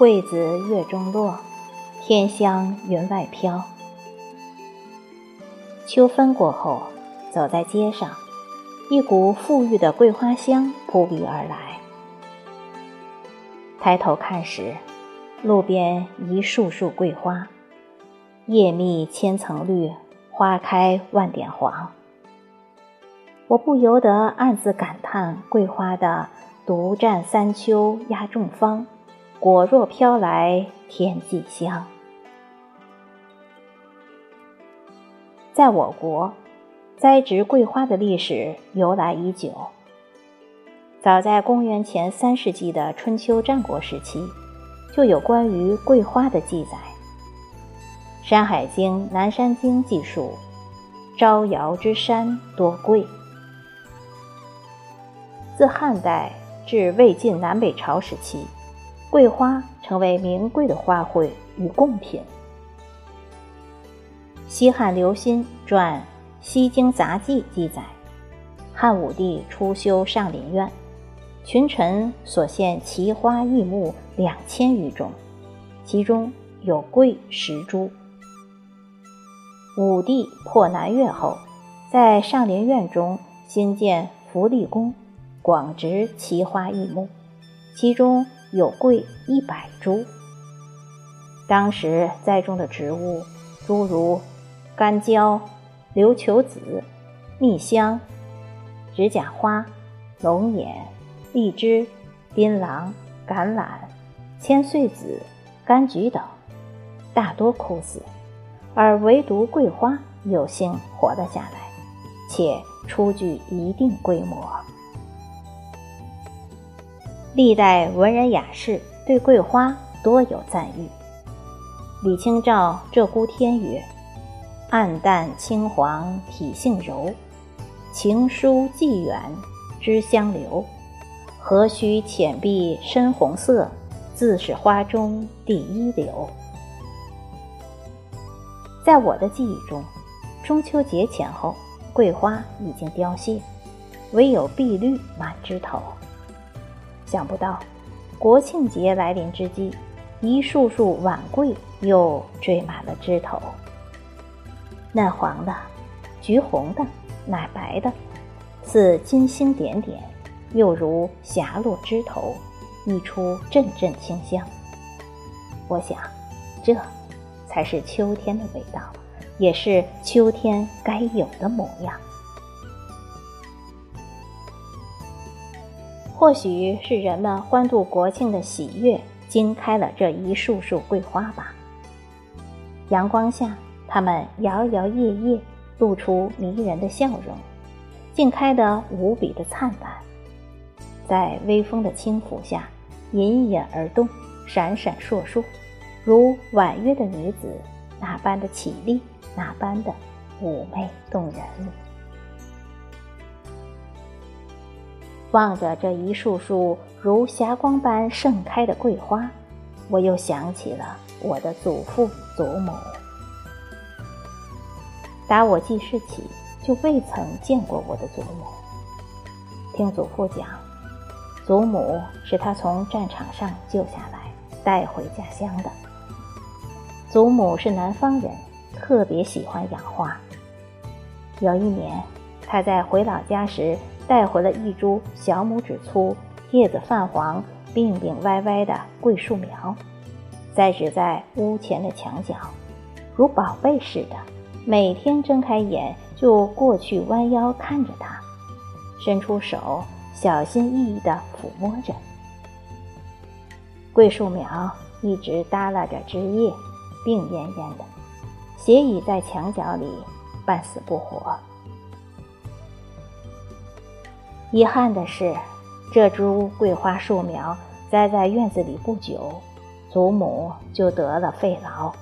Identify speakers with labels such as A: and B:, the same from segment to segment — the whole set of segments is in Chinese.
A: 桂子月中落，天香云外飘。秋分过后，走在街上，一股馥郁的桂花香扑鼻而来。抬头看时，路边一束束桂花，叶密千层绿，花开万点黄。我不由得暗自感叹：桂花的“独占三秋压众芳，果若飘来天际香”。在我国，栽植桂花的历史由来已久。早在公元前三世纪的春秋战国时期，就有关于桂花的记载。《山海经·南山经》记述：“招摇之山多桂。”自汉代至魏晋南北朝时期，桂花成为名贵的花卉与贡品。西汉刘歆传《西京杂记》记载，汉武帝初修上林苑，群臣所献奇花异木两千余种，其中有桂十株。武帝破南越后，在上林苑中新建福利宫。广植奇花异木，其中有桂一百株。当时栽种的植物诸如干椒、琉球子、蜜香、指甲花、龙眼、荔枝、槟榔、橄榄、千岁子、柑橘等，大多枯死，而唯独桂花有幸活了下来，且初具一定规模。历代文人雅士对桂花多有赞誉。李清照《鹧鸪天》曰：“暗淡青黄体性柔，情疏寄远知香留。何须浅碧深红色，自是花中第一流。”在我的记忆中，中秋节前后，桂花已经凋谢，唯有碧绿满枝头。想不到，国庆节来临之际，一束束晚桂又缀满了枝头。嫩黄的、橘红的、奶白的，似金星点点，又如霞落枝头，溢出阵阵清香。我想，这才是秋天的味道，也是秋天该有的模样。或许是人们欢度国庆的喜悦惊开了这一束束桂花吧。阳光下，它们摇摇曳曳，露出迷人的笑容，竟开得无比的灿烂。在微风的轻抚下，隐隐而动，闪闪烁烁，如婉约的女子，那般的绮丽，那般的妩媚动人。望着这一束束如霞光般盛开的桂花，我又想起了我的祖父祖母。打我记事起，就未曾见过我的祖母。听祖父讲，祖母是他从战场上救下来，带回家乡的。祖母是南方人，特别喜欢养花。有一年，他在回老家时。带回了一株小拇指粗、叶子泛黄、病病歪歪的桂树苗，栽植在屋前的墙角，如宝贝似的。每天睁开眼就过去弯腰看着它，伸出手小心翼翼地抚摸着。桂树苗一直耷拉着枝叶，病恹恹的，斜倚在墙角里，半死不活。遗憾的是，这株桂花树苗栽在院子里不久，祖母就得了肺痨，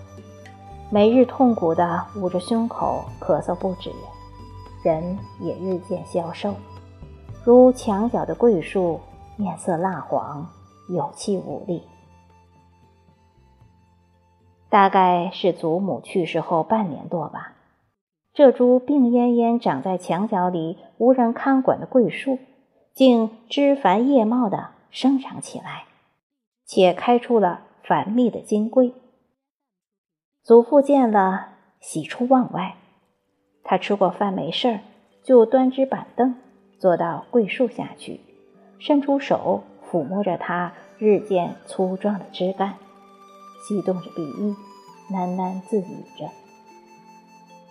A: 每日痛苦地捂着胸口，咳嗽不止，人也日渐消瘦，如墙角的桂树，面色蜡黄，有气无力。大概是祖母去世后半年多吧。这株病恹恹长在墙角里、无人看管的桂树，竟枝繁叶茂地生长起来，且开出了繁密的金桂。祖父见了，喜出望外。他吃过饭没事儿，就端只板凳，坐到桂树下去，伸出手抚摸着它日渐粗壮的枝干，吸动着鼻翼，喃喃自语着。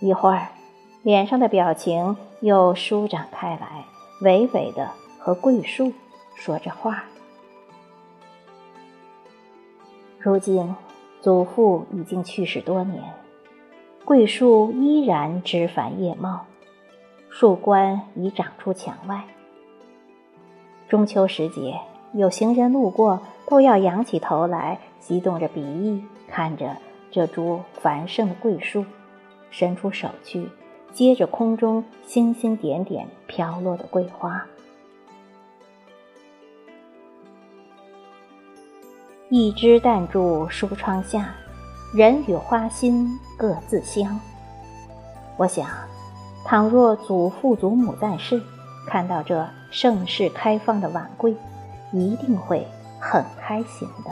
A: 一会儿，脸上的表情又舒展开来，娓娓的和桂树说着话。如今，祖父已经去世多年，桂树依然枝繁叶茂，树冠已长出墙外。中秋时节，有行人路过，都要仰起头来，激动着鼻翼，看着这株繁盛的桂树。伸出手去，接着空中星星点点飘落的桂花。一枝淡柱疏窗下，人与花心各自香。我想，倘若祖父祖母在世，看到这盛世开放的晚桂，一定会很开心的。